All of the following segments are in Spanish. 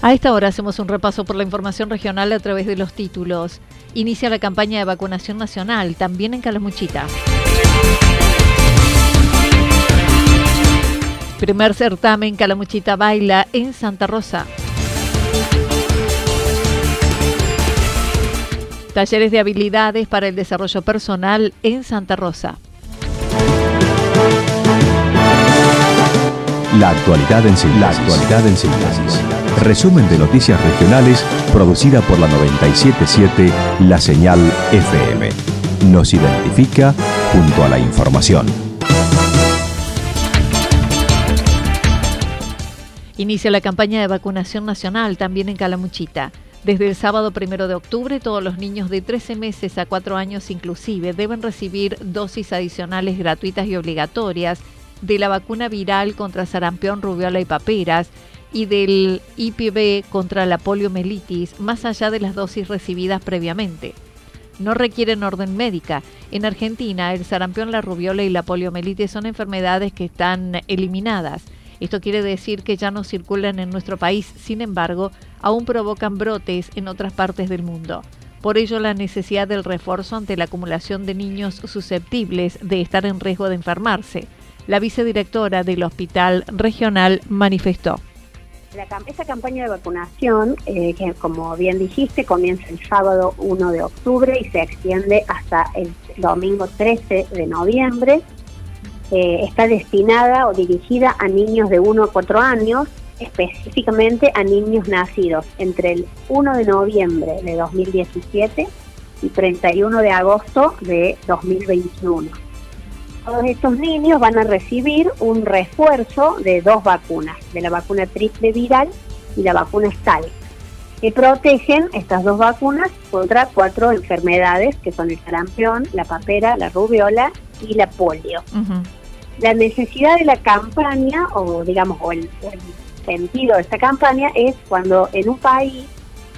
A esta hora hacemos un repaso por la información regional a través de los títulos. Inicia la campaña de vacunación nacional, también en Calamuchita. Primer certamen Calamuchita Baila en Santa Rosa. Talleres de habilidades para el desarrollo personal en Santa Rosa. La actualidad en síntesis. La actualidad en síntesis. Resumen de noticias regionales producida por la 977 La Señal FM. Nos identifica junto a la información. Inicia la campaña de vacunación nacional también en Calamuchita. Desde el sábado primero de octubre, todos los niños de 13 meses a 4 años inclusive deben recibir dosis adicionales gratuitas y obligatorias de la vacuna viral contra sarampión, rubiola y paperas y del IPV contra la poliomielitis, más allá de las dosis recibidas previamente. No requieren orden médica. En Argentina, el sarampión, la rubiola y la poliomielitis son enfermedades que están eliminadas. Esto quiere decir que ya no circulan en nuestro país, sin embargo, aún provocan brotes en otras partes del mundo. Por ello, la necesidad del refuerzo ante la acumulación de niños susceptibles de estar en riesgo de enfermarse. La vicedirectora del Hospital Regional manifestó. La, esa campaña de vacunación, eh, que como bien dijiste, comienza el sábado 1 de octubre y se extiende hasta el domingo 13 de noviembre. Eh, está destinada o dirigida a niños de 1 a 4 años, específicamente a niños nacidos entre el 1 de noviembre de 2017 y 31 de agosto de 2021. Todos estos niños van a recibir un refuerzo de dos vacunas, de la vacuna triple viral y la vacuna STAL, que protegen estas dos vacunas contra cuatro enfermedades que son el sarampión, la papera, la rubiola y la polio. La necesidad de la campaña, o digamos, o el, sentido de esta campaña es cuando en un país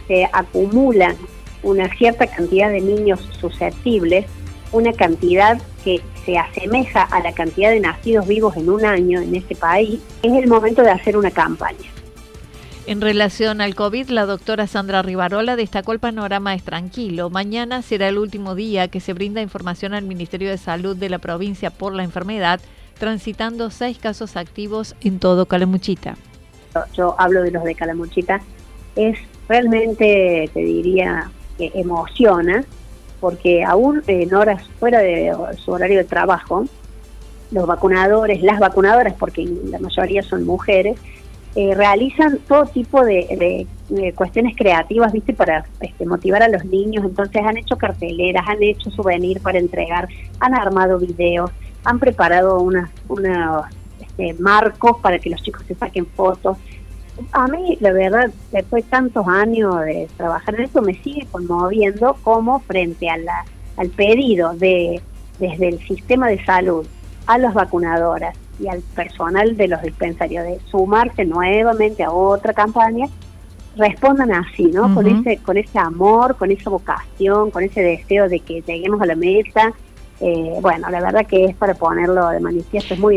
se acumulan una cierta cantidad de niños susceptibles, una cantidad que se asemeja a la cantidad de nacidos vivos en un año en ese país, es el momento de hacer una campaña. En relación al COVID, la doctora Sandra Rivarola destacó el panorama es tranquilo. Mañana será el último día que se brinda información al Ministerio de Salud de la provincia por la enfermedad transitando seis casos activos en todo Calamuchita. Yo hablo de los de Calamuchita, es realmente, te diría, que emociona, porque aún en horas fuera de su horario de trabajo, los vacunadores, las vacunadoras, porque la mayoría son mujeres, eh, realizan todo tipo de, cuestiones creativas, ¿viste? Para este, motivar a los niños. Entonces han hecho carteleras, han hecho souvenir para entregar, han armado videos han preparado unos este, marcos para que los chicos se saquen fotos. A mí, la verdad, después de tantos años de trabajar en esto, me sigue conmoviendo como frente a la, al pedido de desde el sistema de salud a las vacunadoras y al personal de los dispensarios de sumarse nuevamente a otra campaña, respondan así, ¿no? Con ese con ese amor, con esa vocación, con ese deseo de que lleguemos a la meta eh, bueno, la verdad que es para ponerlo de manifiesto, es muy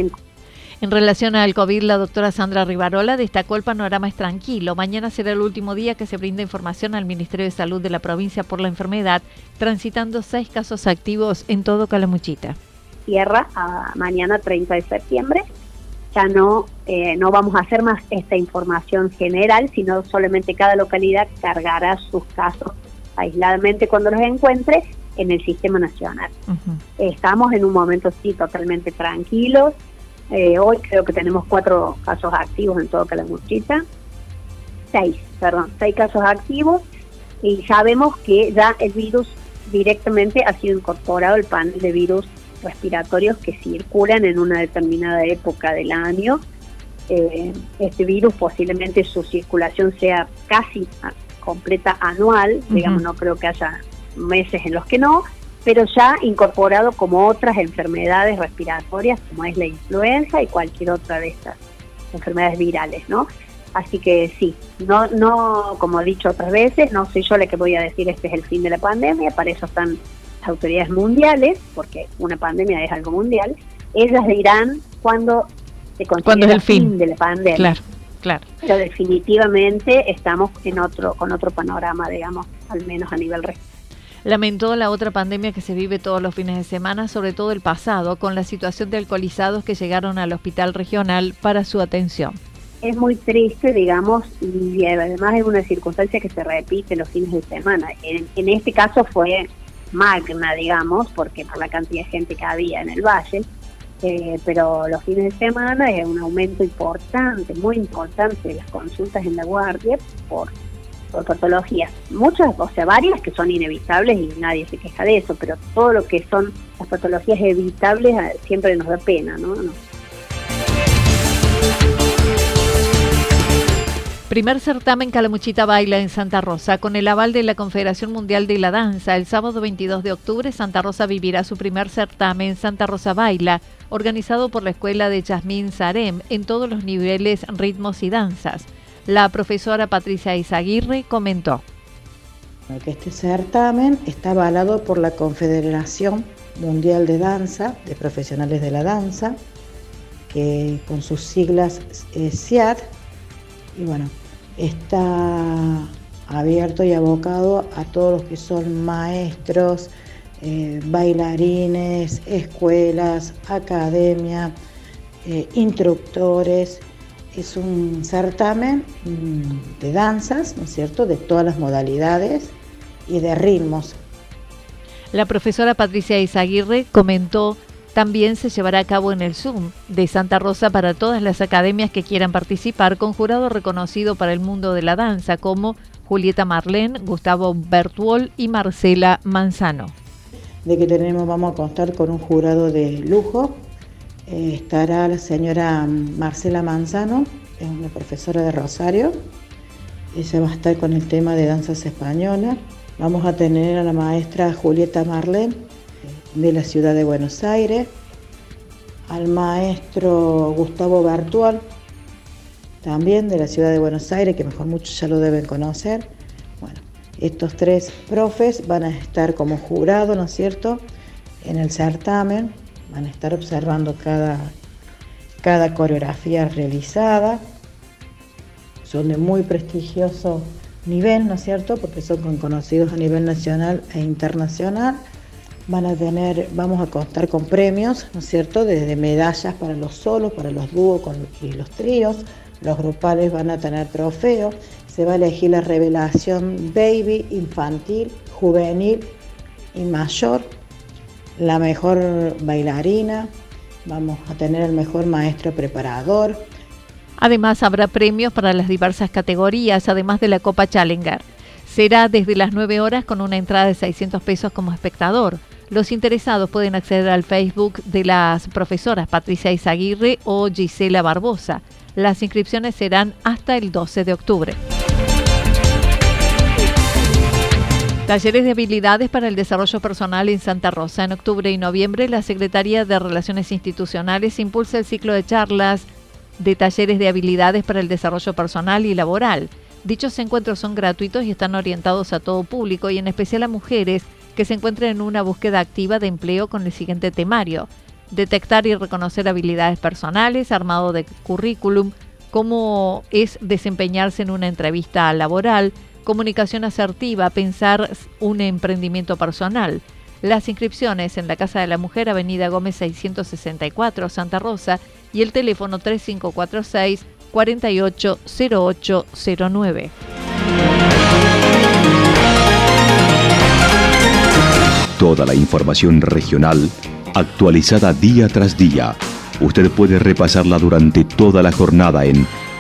en relación al COVID, la doctora Sandra Rivarola destacó el panorama es tranquilo. Mañana será el último día que se brinda información al Ministerio de Salud de la provincia por la enfermedad, transitando seis casos activos en todo Calamuchita. Cierra a mañana 30 de septiembre. Ya no eh, no vamos a hacer más esta información general, sino solamente cada localidad cargará sus casos aisladamente cuando los encuentre en el sistema nacional. Estamos en un momento sí totalmente tranquilos. Eh, hoy creo que tenemos cuatro casos activos en todo Calamuchita. Seis, perdón, seis casos activos y sabemos que ya el virus directamente ha sido incorporado el panel de virus respiratorios que circulan en una determinada época del año. Eh, este virus posiblemente su circulación sea casi completa anual, digamos, no creo que haya meses en los que no, pero ya incorporado como otras enfermedades respiratorias, como es la influenza y cualquier otra de estas enfermedades virales, ¿no? Así que sí, no, no, como he dicho otras veces, no soy yo la que voy a decir este es el fin de la pandemia, para eso están las autoridades mundiales, porque una pandemia es algo mundial, ellas dirán cuándo se considera es el fin? de la pandemia. Claro, claro. Pero definitivamente estamos en otro, con otro panorama, digamos, al menos a nivel regional. Lamentó la otra pandemia que se vive todos los fines de semana, sobre todo el pasado, con la situación de alcoholizados que llegaron al hospital regional para su atención es muy triste, digamos, y además es una circunstancia que se repite los fines de semana. En, este caso fue magna, digamos, porque por la cantidad de gente que había en el valle, eh, pero los fines de semana es un aumento importante, muy importante de las consultas en la guardia por, por patologías. Muchas, o sea, varias que son inevitables y nadie se queja de eso, pero todo lo que son las patologías evitables eh, siempre nos da pena, ¿no? no Primer certamen Calamuchita Baila en Santa Rosa. Con el aval de la Confederación Mundial de la Danza, el sábado 22 de octubre Santa Rosa vivirá su primer certamen Santa Rosa Baila, organizado por la Escuela de Yasmín Sarem en todos los niveles, ritmos y danzas. La profesora Patricia Izaguirre comentó. Este certamen está avalado por la Confederación Mundial de Danza, de Profesionales de la Danza, que con sus siglas es SIAD, y bueno, está abierto y abocado a todos los que son maestros, eh, bailarines, escuelas, academia, eh, instructores. Es un certamen mm, de danzas, ¿no es cierto?, de todas las modalidades y de ritmos. La profesora Patricia Izaguirre comentó también se llevará a cabo en el Zoom de Santa Rosa para todas las academias que quieran participar con jurado reconocido para el mundo de la danza como Julieta Marlén, Gustavo Bertuol y Marcela Manzano. De que tenemos, vamos a contar con un jurado de lujo. Eh, estará la señora Marcela Manzano, es una profesora de Rosario. Ella va a estar con el tema de danzas españolas. Vamos a tener a la maestra Julieta Marlén, de la ciudad de Buenos Aires, al maestro Gustavo Bertual, también de la ciudad de Buenos Aires, que mejor muchos ya lo deben conocer. Bueno, estos tres profes van a estar como jurado, ¿no es cierto?, en el certamen, van a estar observando cada, cada coreografía realizada. Son de muy prestigioso nivel, ¿no es cierto?, porque son conocidos a nivel nacional e internacional van a tener, vamos a contar con premios, ¿no es cierto? Desde medallas para los solos, para los dúos y los tríos. Los grupales van a tener trofeos. Se va a elegir la revelación baby, infantil, juvenil y mayor. La mejor bailarina. Vamos a tener el mejor maestro preparador. Además habrá premios para las diversas categorías, además de la Copa Challenger. Será desde las 9 horas con una entrada de 600 pesos como espectador. Los interesados pueden acceder al Facebook de las profesoras Patricia Izaguirre o Gisela Barbosa. Las inscripciones serán hasta el 12 de octubre. Talleres de habilidades para el desarrollo personal en Santa Rosa. En octubre y noviembre, la Secretaría de Relaciones Institucionales impulsa el ciclo de charlas de talleres de habilidades para el desarrollo personal y laboral. Dichos encuentros son gratuitos y están orientados a todo público y en especial a mujeres que se encuentren en una búsqueda activa de empleo con el siguiente temario. Detectar y reconocer habilidades personales, armado de currículum, cómo es desempeñarse en una entrevista laboral, comunicación asertiva, pensar un emprendimiento personal. Las inscripciones en la Casa de la Mujer, Avenida Gómez 664, Santa Rosa, y el teléfono 3546 480809. Toda la información regional actualizada día tras día. Usted puede repasarla durante toda la jornada en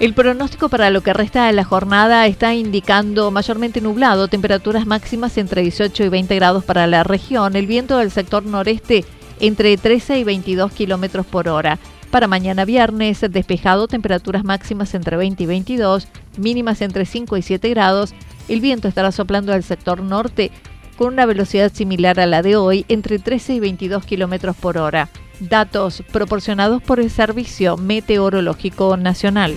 El pronóstico para lo que resta de la jornada está indicando mayormente nublado, temperaturas máximas entre 18 y 20 grados para la región, el viento del sector noreste entre 13 y 22 kilómetros por hora. Para mañana viernes, despejado, temperaturas máximas entre 20 y 22, mínimas entre 5 y 7 grados. El viento estará soplando del sector norte con una velocidad similar a la de hoy, entre 13 y 22 kilómetros por hora. Datos proporcionados por el Servicio Meteorológico Nacional.